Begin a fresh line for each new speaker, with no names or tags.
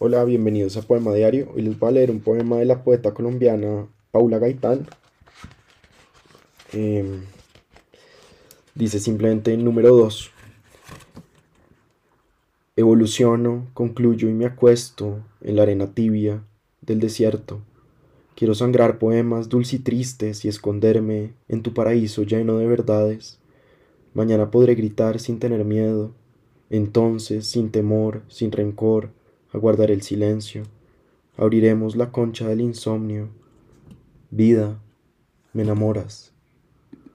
Hola, bienvenidos a Poema Diario. Hoy les voy a leer un poema de la poeta colombiana Paula Gaitán. Em, dice simplemente número 2. Evoluciono, concluyo y me acuesto en la arena tibia del desierto. Quiero sangrar poemas dulces y tristes y esconderme en tu paraíso lleno de verdades. Mañana podré gritar sin tener miedo, entonces sin temor, sin rencor, aguardar el silencio. Abriremos la concha del insomnio. Vida, me enamoras.